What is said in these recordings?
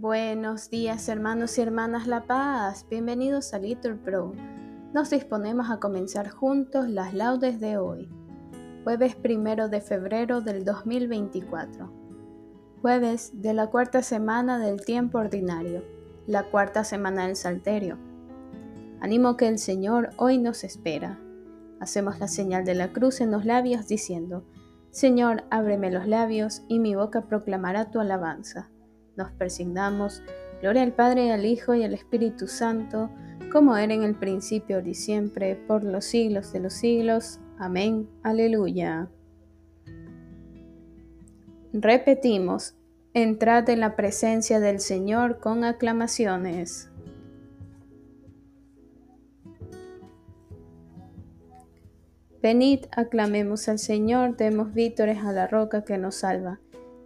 Buenos días hermanos y hermanas La Paz, bienvenidos a Little Pro. Nos disponemos a comenzar juntos las laudes de hoy, jueves primero de febrero del 2024, jueves de la cuarta semana del tiempo ordinario, la cuarta semana del Salterio. Animo que el Señor hoy nos espera. Hacemos la señal de la cruz en los labios diciendo, Señor, ábreme los labios y mi boca proclamará tu alabanza nos persignamos. Gloria al Padre, al Hijo y al Espíritu Santo, como era en el principio, ahora y siempre, por los siglos de los siglos. Amén. Aleluya. Repetimos, entrad en la presencia del Señor con aclamaciones. Venid, aclamemos al Señor, demos vítores a la roca que nos salva.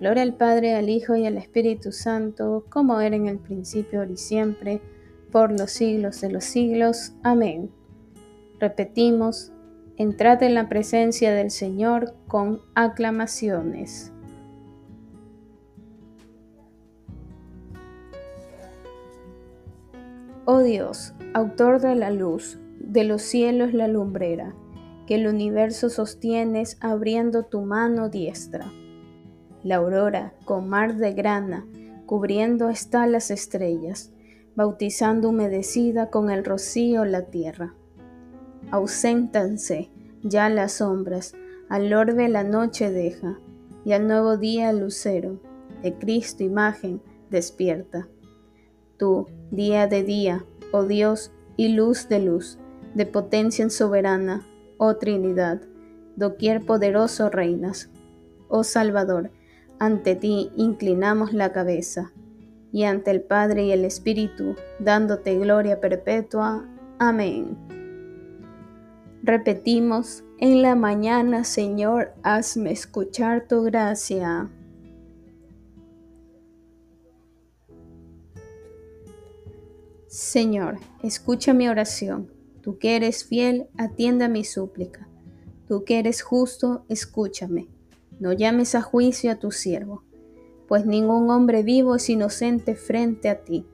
Gloria al Padre, al Hijo y al Espíritu Santo, como era en el principio, ahora y siempre, por los siglos de los siglos. Amén. Repetimos, entrad en la presencia del Señor con aclamaciones. Oh Dios, autor de la luz, de los cielos la lumbrera, que el universo sostienes abriendo tu mano diestra la aurora, con mar de grana, cubriendo está las estrellas, bautizando humedecida con el rocío la tierra. Auséntanse ya las sombras, al orbe la noche deja, y al nuevo día el lucero, de Cristo imagen, despierta. Tú, día de día, oh Dios, y luz de luz, de potencia en soberana, oh Trinidad, doquier poderoso reinas. Oh Salvador, ante ti inclinamos la cabeza, y ante el Padre y el Espíritu, dándote gloria perpetua. Amén. Repetimos, en la mañana, Señor, hazme escuchar tu gracia. Señor, escucha mi oración. Tú que eres fiel, atienda mi súplica. Tú que eres justo, escúchame. No llames a juicio a tu siervo, pues ningún hombre vivo es inocente frente a ti.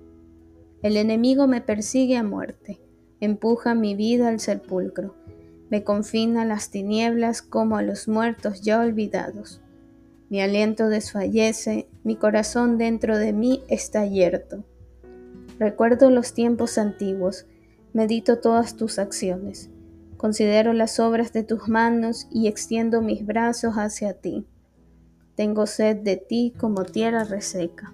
El enemigo me persigue a muerte, empuja mi vida al sepulcro, me confina a las tinieblas como a los muertos ya olvidados. Mi aliento desfallece, mi corazón dentro de mí está yerto. Recuerdo los tiempos antiguos, medito todas tus acciones. Considero las obras de tus manos y extiendo mis brazos hacia ti. Tengo sed de ti como tierra reseca.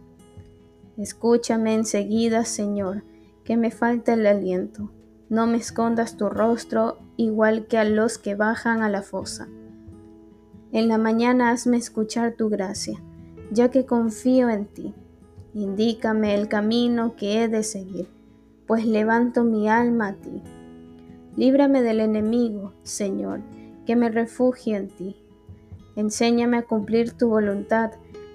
Escúchame enseguida, Señor, que me falta el aliento. No me escondas tu rostro igual que a los que bajan a la fosa. En la mañana hazme escuchar tu gracia, ya que confío en ti. Indícame el camino que he de seguir, pues levanto mi alma a ti. Líbrame del enemigo, Señor, que me refugie en ti. Enséñame a cumplir tu voluntad,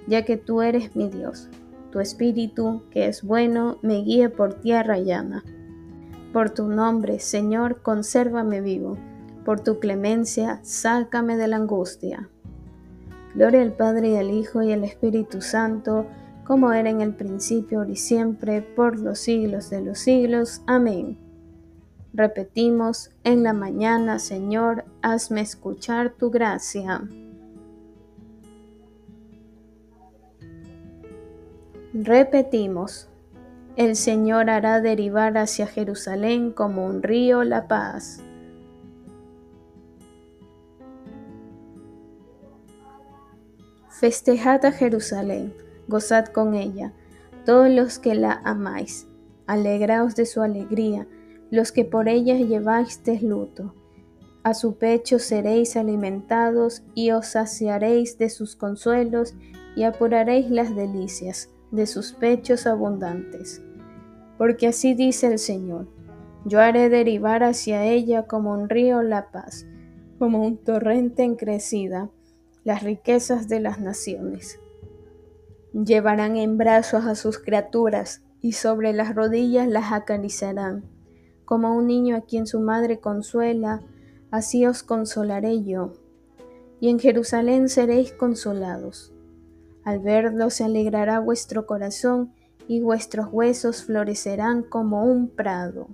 ya que tú eres mi Dios. Tu espíritu, que es bueno, me guíe por tierra llana. Por tu nombre, Señor, consérvame vivo. Por tu clemencia, sácame de la angustia. Gloria al Padre y al Hijo y al Espíritu Santo, como era en el principio, ahora y siempre, por los siglos de los siglos. Amén. Repetimos, en la mañana, Señor, hazme escuchar tu gracia. Repetimos, el Señor hará derivar hacia Jerusalén como un río la paz. Festejad a Jerusalén, gozad con ella, todos los que la amáis, alegraos de su alegría, los que por ella lleváis luto. A su pecho seréis alimentados y os saciaréis de sus consuelos y apuraréis las delicias de sus pechos abundantes. Porque así dice el Señor, yo haré derivar hacia ella como un río la paz, como un torrente en crecida las riquezas de las naciones. Llevarán en brazos a sus criaturas y sobre las rodillas las acariciarán. Como un niño a quien su madre consuela, así os consolaré yo. Y en Jerusalén seréis consolados. Al verlo se alegrará vuestro corazón y vuestros huesos florecerán como un prado.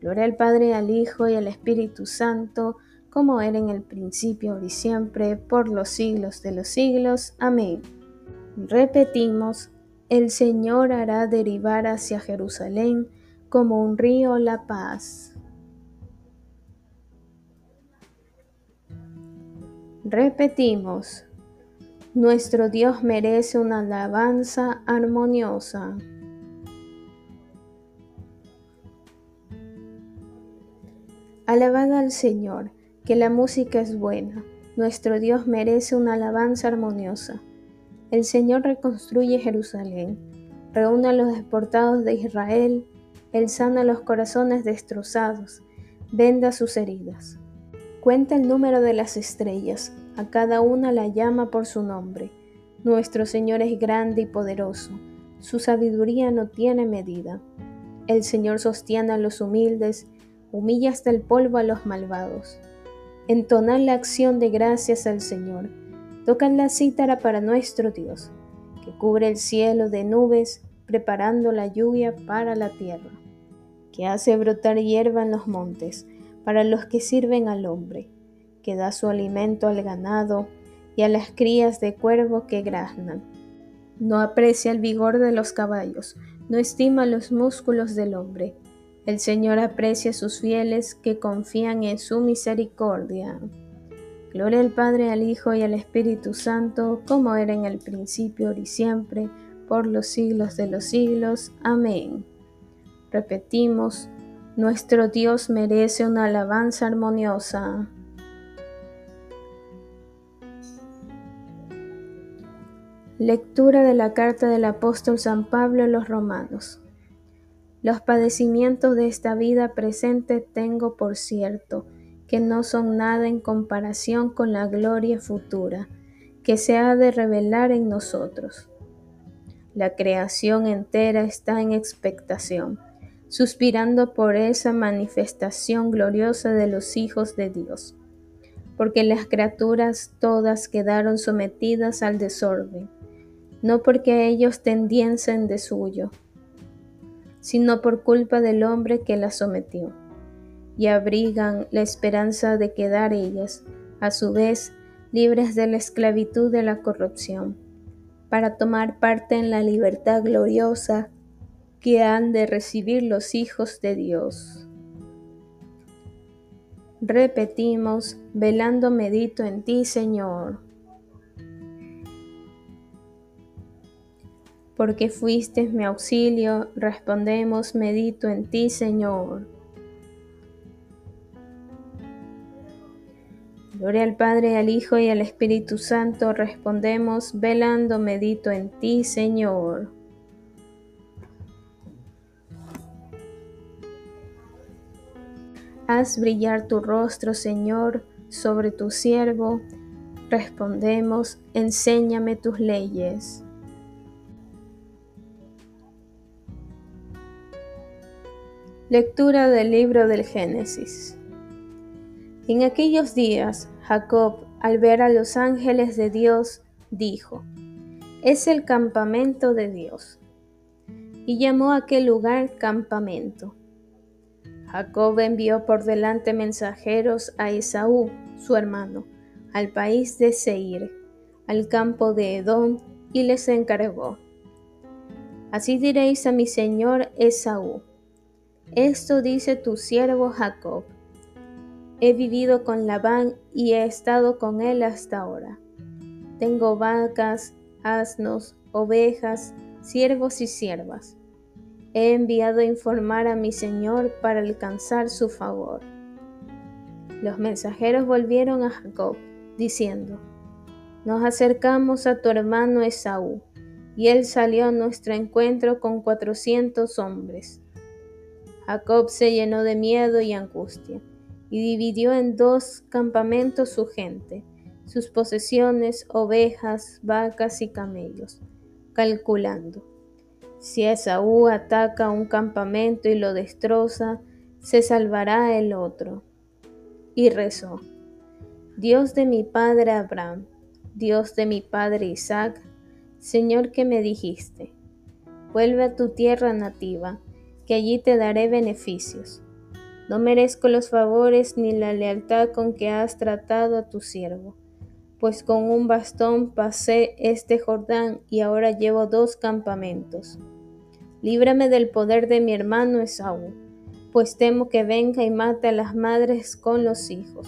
Gloria al Padre, al Hijo y al Espíritu Santo, como era en el principio y siempre, por los siglos de los siglos. Amén. Repetimos, el Señor hará derivar hacia Jerusalén como un río la paz. Repetimos, nuestro Dios merece una alabanza armoniosa. Alabad al Señor que la música es buena. Nuestro Dios merece una alabanza armoniosa. El Señor reconstruye Jerusalén, reúne a los deportados de Israel, Él sana los corazones destrozados, venda sus heridas. Cuenta el número de las estrellas, a cada una la llama por su nombre. Nuestro Señor es grande y poderoso, su sabiduría no tiene medida. El Señor sostiene a los humildes, humilla hasta el polvo a los malvados entonar la acción de gracias al Señor. Tocan la cítara para nuestro Dios, que cubre el cielo de nubes, preparando la lluvia para la tierra, que hace brotar hierba en los montes, para los que sirven al hombre, que da su alimento al ganado y a las crías de cuervo que graznan. No aprecia el vigor de los caballos, no estima los músculos del hombre el Señor aprecia a sus fieles que confían en su misericordia. Gloria al Padre, al Hijo y al Espíritu Santo, como era en el principio, y siempre, por los siglos de los siglos. Amén. Repetimos, nuestro Dios merece una alabanza armoniosa. Lectura de la carta del apóstol San Pablo a los Romanos. Los padecimientos de esta vida presente tengo por cierto que no son nada en comparación con la gloria futura que se ha de revelar en nosotros. La creación entera está en expectación, suspirando por esa manifestación gloriosa de los hijos de Dios, porque las criaturas todas quedaron sometidas al desorden, no porque ellos tendiesen de suyo, sino por culpa del hombre que las sometió, y abrigan la esperanza de quedar ellas, a su vez, libres de la esclavitud de la corrupción, para tomar parte en la libertad gloriosa que han de recibir los hijos de Dios. Repetimos, velando medito en ti, Señor. porque fuiste mi auxilio, respondemos, medito en ti, Señor. Gloria al Padre, al Hijo y al Espíritu Santo, respondemos, velando, medito en ti, Señor. Haz brillar tu rostro, Señor, sobre tu siervo. Respondemos, enséñame tus leyes. Lectura del libro del Génesis. En aquellos días, Jacob, al ver a los ángeles de Dios, dijo, es el campamento de Dios. Y llamó a aquel lugar campamento. Jacob envió por delante mensajeros a Esaú, su hermano, al país de Seir, al campo de Edom, y les encargó. Así diréis a mi señor Esaú esto dice tu siervo Jacob. He vivido con Labán y he estado con él hasta ahora. tengo vacas, asnos, ovejas, siervos y siervas. He enviado a informar a mi Señor para alcanzar su favor. Los mensajeros volvieron a Jacob, diciendo, Nos acercamos a tu hermano Esaú, y él salió a nuestro encuentro con cuatrocientos hombres. Jacob se llenó de miedo y angustia, y dividió en dos campamentos su gente, sus posesiones, ovejas, vacas y camellos, calculando. Si Esaú ataca un campamento y lo destroza, se salvará el otro. Y rezó, Dios de mi padre Abraham, Dios de mi padre Isaac, Señor que me dijiste, vuelve a tu tierra nativa, que allí te daré beneficios. No merezco los favores ni la lealtad con que has tratado a tu siervo pues con un bastón pasé este Jordán y ahora llevo dos campamentos. Líbrame del poder de mi hermano Esaú, pues temo que venga y mate a las madres con los hijos.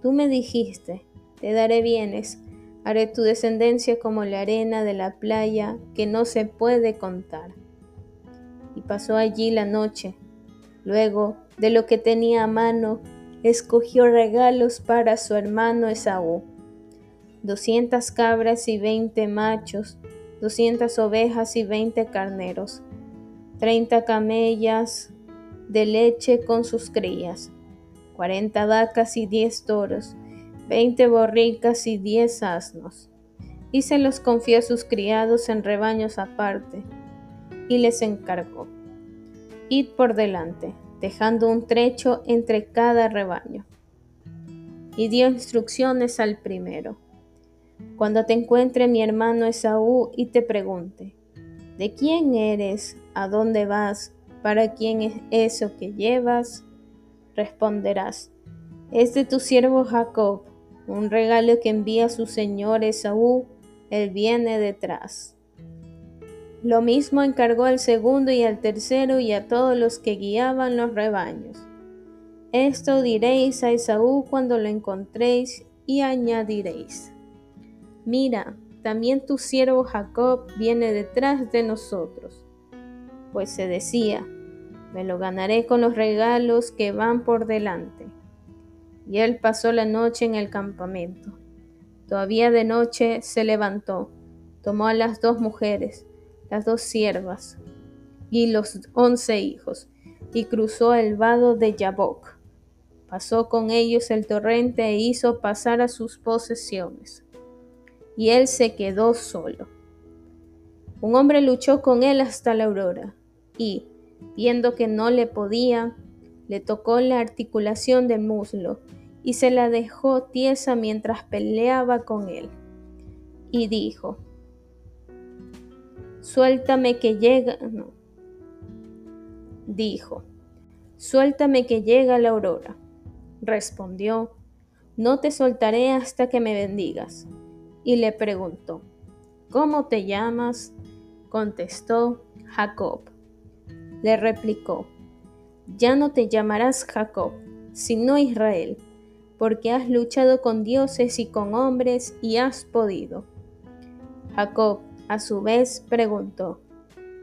Tú me dijiste, te daré bienes, haré tu descendencia como la arena de la playa que no se puede contar. Y pasó allí la noche. Luego, de lo que tenía a mano, escogió regalos para su hermano Esaú doscientas cabras y veinte machos, doscientas ovejas y veinte carneros, treinta camellas de leche con sus crías, cuarenta vacas y diez toros, veinte borricas y diez asnos. Y se los confió a sus criados en rebaños aparte, y les encargó, id por delante, dejando un trecho entre cada rebaño. Y dio instrucciones al primero cuando te encuentre mi hermano Esaú y te pregunte, ¿de quién eres? ¿A dónde vas? ¿Para quién es eso que llevas? Responderás, es de tu siervo Jacob, un regalo que envía su señor Esaú, él viene detrás. Lo mismo encargó al segundo y al tercero y a todos los que guiaban los rebaños. Esto diréis a Esaú cuando lo encontréis y añadiréis. Mira, también tu siervo Jacob viene detrás de nosotros. Pues se decía, me lo ganaré con los regalos que van por delante. Y él pasó la noche en el campamento. Todavía de noche se levantó, tomó a las dos mujeres, las dos siervas y los once hijos, y cruzó el vado de Yabok. Pasó con ellos el torrente e hizo pasar a sus posesiones y él se quedó solo. Un hombre luchó con él hasta la aurora y, viendo que no le podía, le tocó la articulación del muslo y se la dejó tiesa mientras peleaba con él. Y dijo, Suéltame que llega... Dijo, Suéltame que llega la aurora. Respondió, No te soltaré hasta que me bendigas y le preguntó, ¿Cómo te llamas? Contestó Jacob. Le replicó, Ya no te llamarás Jacob, sino Israel, porque has luchado con dioses y con hombres y has podido. Jacob, a su vez, preguntó,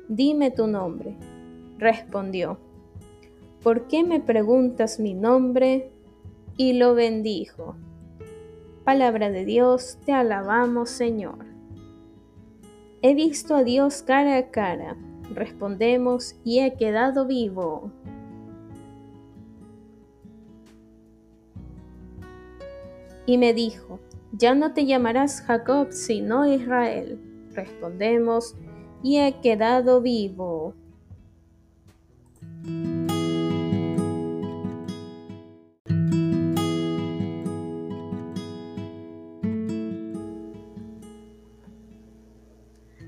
Dime tu nombre. Respondió, ¿por qué me preguntas mi nombre? Y lo bendijo. Palabra de Dios, te alabamos Señor. He visto a Dios cara a cara, respondemos, y he quedado vivo. Y me dijo, ya no te llamarás Jacob, sino Israel. Respondemos, y he quedado vivo.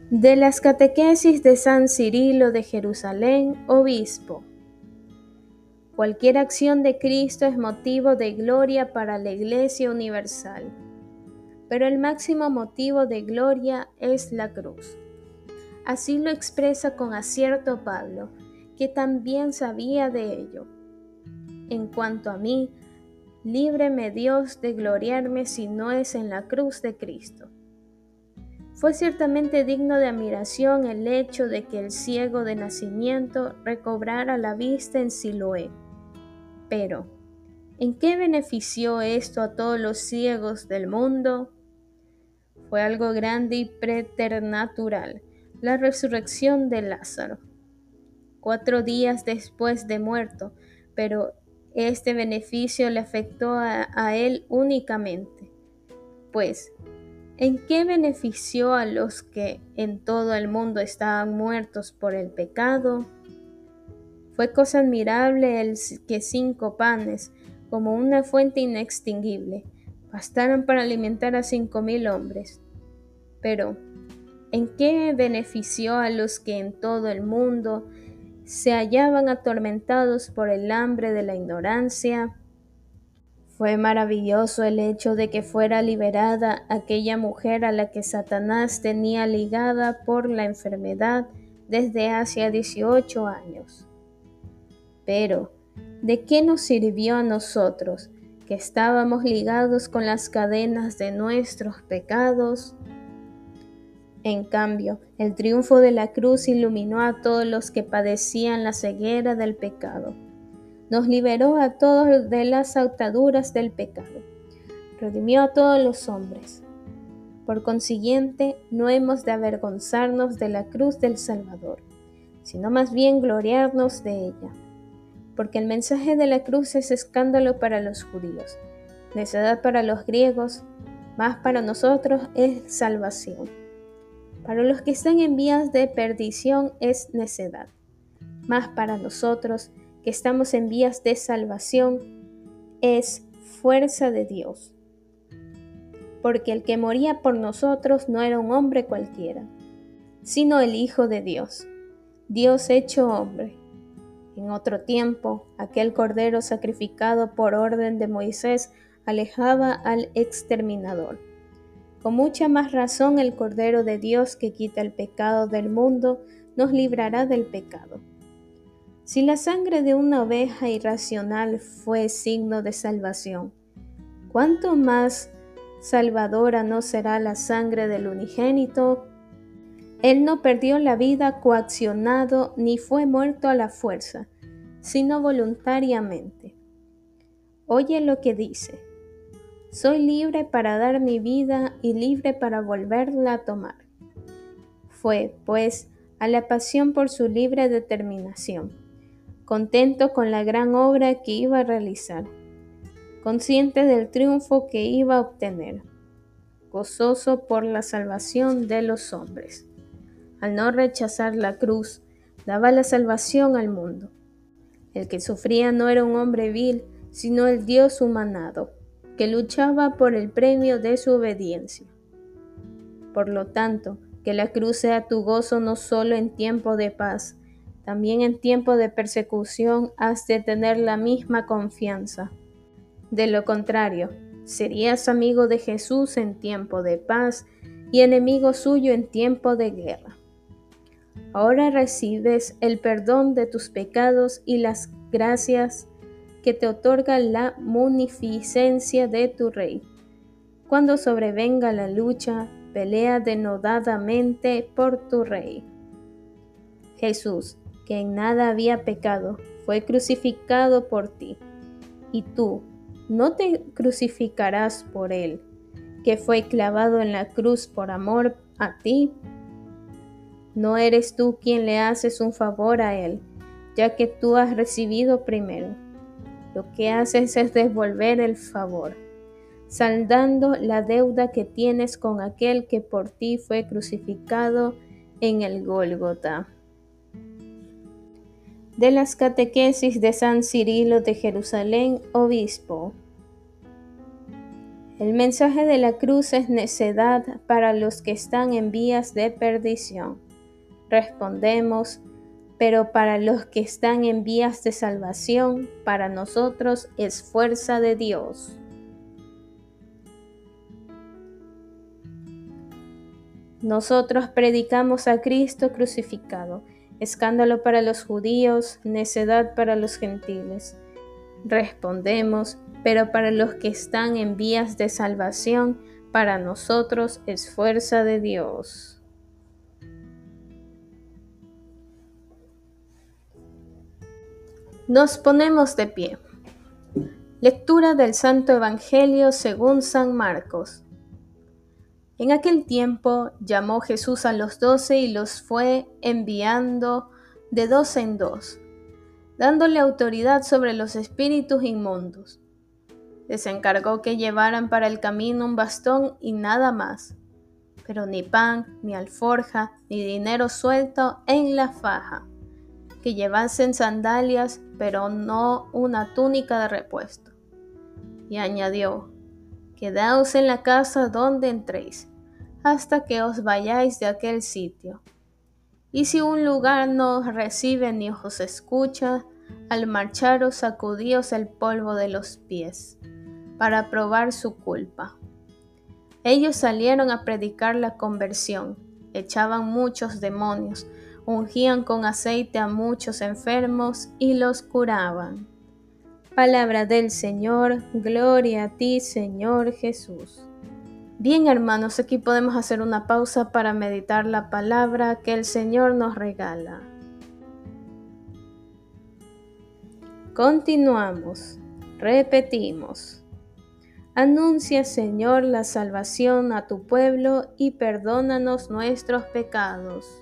De las catequesis de San Cirilo de Jerusalén, obispo. Cualquier acción de Cristo es motivo de gloria para la Iglesia Universal, pero el máximo motivo de gloria es la cruz. Así lo expresa con acierto Pablo, que también sabía de ello. En cuanto a mí, líbreme Dios de gloriarme si no es en la cruz de Cristo. Fue ciertamente digno de admiración el hecho de que el ciego de nacimiento recobrara la vista en Siloé. Pero, ¿en qué benefició esto a todos los ciegos del mundo? Fue algo grande y preternatural, la resurrección de Lázaro. Cuatro días después de muerto, pero este beneficio le afectó a, él únicamente, pues ¿En qué benefició a los que en todo el mundo estaban muertos por el pecado? Fue cosa admirable el que cinco panes, como una fuente inextinguible, bastaran para alimentar a cinco mil hombres. Pero, ¿en qué benefició a los que en todo el mundo se hallaban atormentados por el hambre de la ignorancia, fue maravilloso el hecho de que fuera liberada aquella mujer a la que Satanás tenía ligada por la enfermedad desde hace 18 años. Pero, ¿de qué nos sirvió a nosotros que estábamos ligados con las cadenas de nuestros pecados? En cambio, el triunfo de la cruz iluminó a todos los que padecían la ceguera del pecado nos liberó a todos de las ataduras del pecado, redimió a todos los hombres. Por consiguiente, no hemos de avergonzarnos de la cruz del Salvador, sino más bien gloriarnos de ella, porque el mensaje de la cruz es escándalo para los judíos, necedad para los griegos, más para nosotros es salvación. Para los que están en vías de perdición es necedad, más para nosotros que estamos en vías de salvación es fuerza de Dios. Porque el que moría por nosotros no era un hombre cualquiera, sino el Hijo de Dios, Dios hecho hombre. En otro tiempo, aquel cordero sacrificado por orden de Moisés alejaba al exterminador. Con mucha más razón el Cordero de Dios que quita el pecado del mundo nos librará del pecado. Si la sangre de una oveja irracional fue signo de salvación, ¿cuánto más salvadora no será la sangre del unigénito? Él no perdió la vida coaccionado ni fue muerto a la fuerza, sino voluntariamente. Oye lo que dice. Soy libre para dar mi vida y libre para volverla a tomar. Fue, pues, a la pasión por su libre determinación contento con la gran obra que iba a realizar, consciente del triunfo que iba a obtener, gozoso por la salvación de los hombres. Al no rechazar la cruz, daba la salvación al mundo. El que sufría no era un hombre vil, sino el Dios humanado, que luchaba por el premio de su obediencia. Por lo tanto, que la cruz sea tu gozo no solo en tiempo de paz, también en tiempo de persecución has de tener la misma confianza. De lo contrario, serías amigo de Jesús en tiempo de paz y enemigo suyo en tiempo de guerra. Ahora recibes el perdón de tus pecados y las gracias que te otorga la munificencia de tu Rey. Cuando sobrevenga la lucha, pelea denodadamente por tu Rey. Jesús, que en nada había pecado, fue crucificado por ti. Y tú, ¿no te crucificarás por él, que fue clavado en la cruz por amor a ti? ¿No eres tú quien le haces un favor a él, ya que tú has recibido primero? Lo que haces es devolver el favor, saldando la deuda que tienes con aquel que por ti fue crucificado en el Gólgota de las catequesis de San Cirilo de Jerusalén, obispo. El mensaje de la cruz es necedad para los que están en vías de perdición. Respondemos, pero para los que están en vías de salvación, para nosotros es fuerza de Dios. Nosotros predicamos a Cristo crucificado escándalo para los judíos, necedad para los gentiles. Respondemos, pero para los que están en vías de salvación, para nosotros es fuerza de Dios. Nos ponemos de pie. Lectura del Santo Evangelio según San Marcos. En aquel tiempo llamó Jesús a los doce y los fue enviando de dos en dos, dándole autoridad sobre los espíritus inmundos. Les encargó que llevaran para el camino un bastón y nada más, pero ni pan, ni alforja, ni dinero suelto en la faja, que llevasen sandalias, pero no una túnica de repuesto. Y añadió, Quedaos en la casa donde entréis, hasta que os vayáis de aquel sitio. Y si un lugar no os recibe ni os escucha, al marcharos sacudíos el polvo de los pies, para probar su culpa. Ellos salieron a predicar la conversión, echaban muchos demonios, ungían con aceite a muchos enfermos y los curaban. Palabra del Señor, gloria a ti Señor Jesús. Bien hermanos, aquí podemos hacer una pausa para meditar la palabra que el Señor nos regala. Continuamos, repetimos. Anuncia Señor la salvación a tu pueblo y perdónanos nuestros pecados.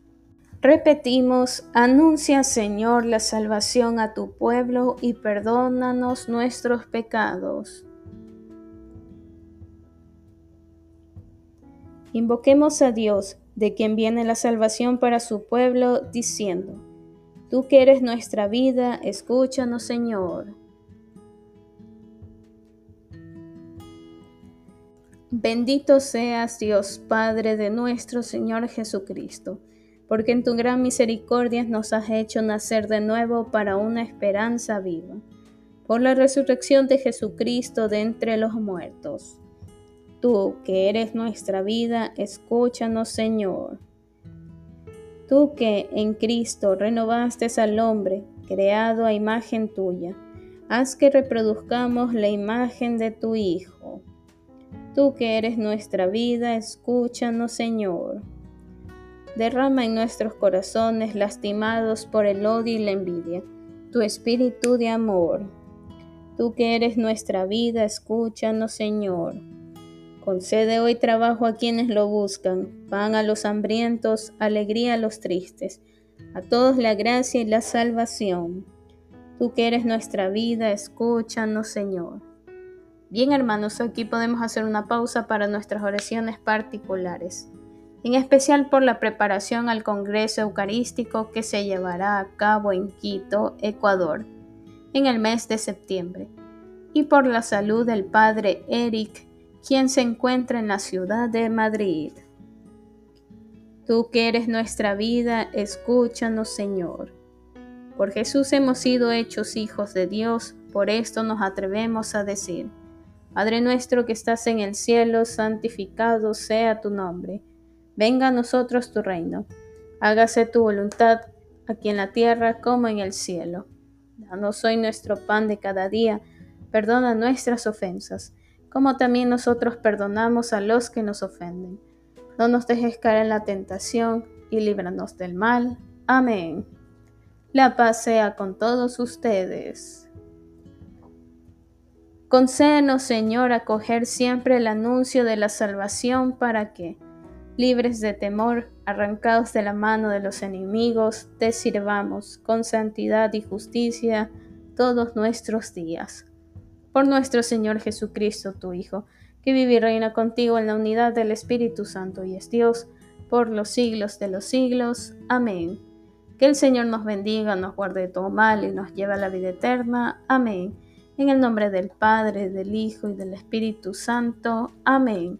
Repetimos, anuncia Señor la salvación a tu pueblo y perdónanos nuestros pecados. Invoquemos a Dios, de quien viene la salvación para su pueblo, diciendo, Tú que eres nuestra vida, escúchanos Señor. Bendito seas Dios Padre de nuestro Señor Jesucristo, porque en tu gran misericordia nos has hecho nacer de nuevo para una esperanza viva, por la resurrección de Jesucristo de entre los muertos Tú que eres nuestra vida, escúchanos Señor. Tú que en Cristo renovaste al hombre, creado a imagen tuya, haz que reproduzcamos la imagen de tu Hijo. Tú que eres nuestra vida, escúchanos Señor. Derrama en nuestros corazones lastimados por el odio y la envidia, tu espíritu de amor. Tú que eres nuestra vida, escúchanos Señor. Concede hoy trabajo a quienes lo buscan, pan a los hambrientos, alegría a los tristes, a todos la gracia y la salvación. Tú que eres nuestra vida, escúchanos, Señor. Bien, hermanos, aquí podemos hacer una pausa para nuestras oraciones particulares, en especial por la preparación al Congreso Eucarístico que se llevará a cabo en Quito, Ecuador, en el mes de septiembre, y por la salud del Padre Eric quien se encuentra en la ciudad de Madrid. Tú que eres nuestra vida, escúchanos, Señor. Por Jesús hemos sido hechos hijos de Dios, por esto nos atrevemos a decir, Padre nuestro que estás en el cielo, santificado sea tu nombre. Venga a nosotros tu reino. Hágase tu voluntad aquí en la tierra como en el cielo. Danos hoy nuestro pan de cada día. Perdona nuestras ofensas, como también nosotros perdonamos a los que nos ofenden. No nos dejes caer en la tentación y líbranos del mal. Amén. La paz sea con todos ustedes. Concédenos, Señor, acoger siempre el anuncio de la salvación para que, libres de temor, arrancados de la mano de los enemigos, te sirvamos con santidad y justicia todos nuestros días. Por nuestro Señor Jesucristo, tu Hijo, que vive y reina contigo en la unidad del Espíritu Santo y es Dios, por los siglos de los siglos. Amén. Que el Señor nos bendiga, nos guarde de todo mal y nos lleve a la vida eterna. Amén. En el nombre del Padre, del Hijo y del Espíritu Santo. Amén.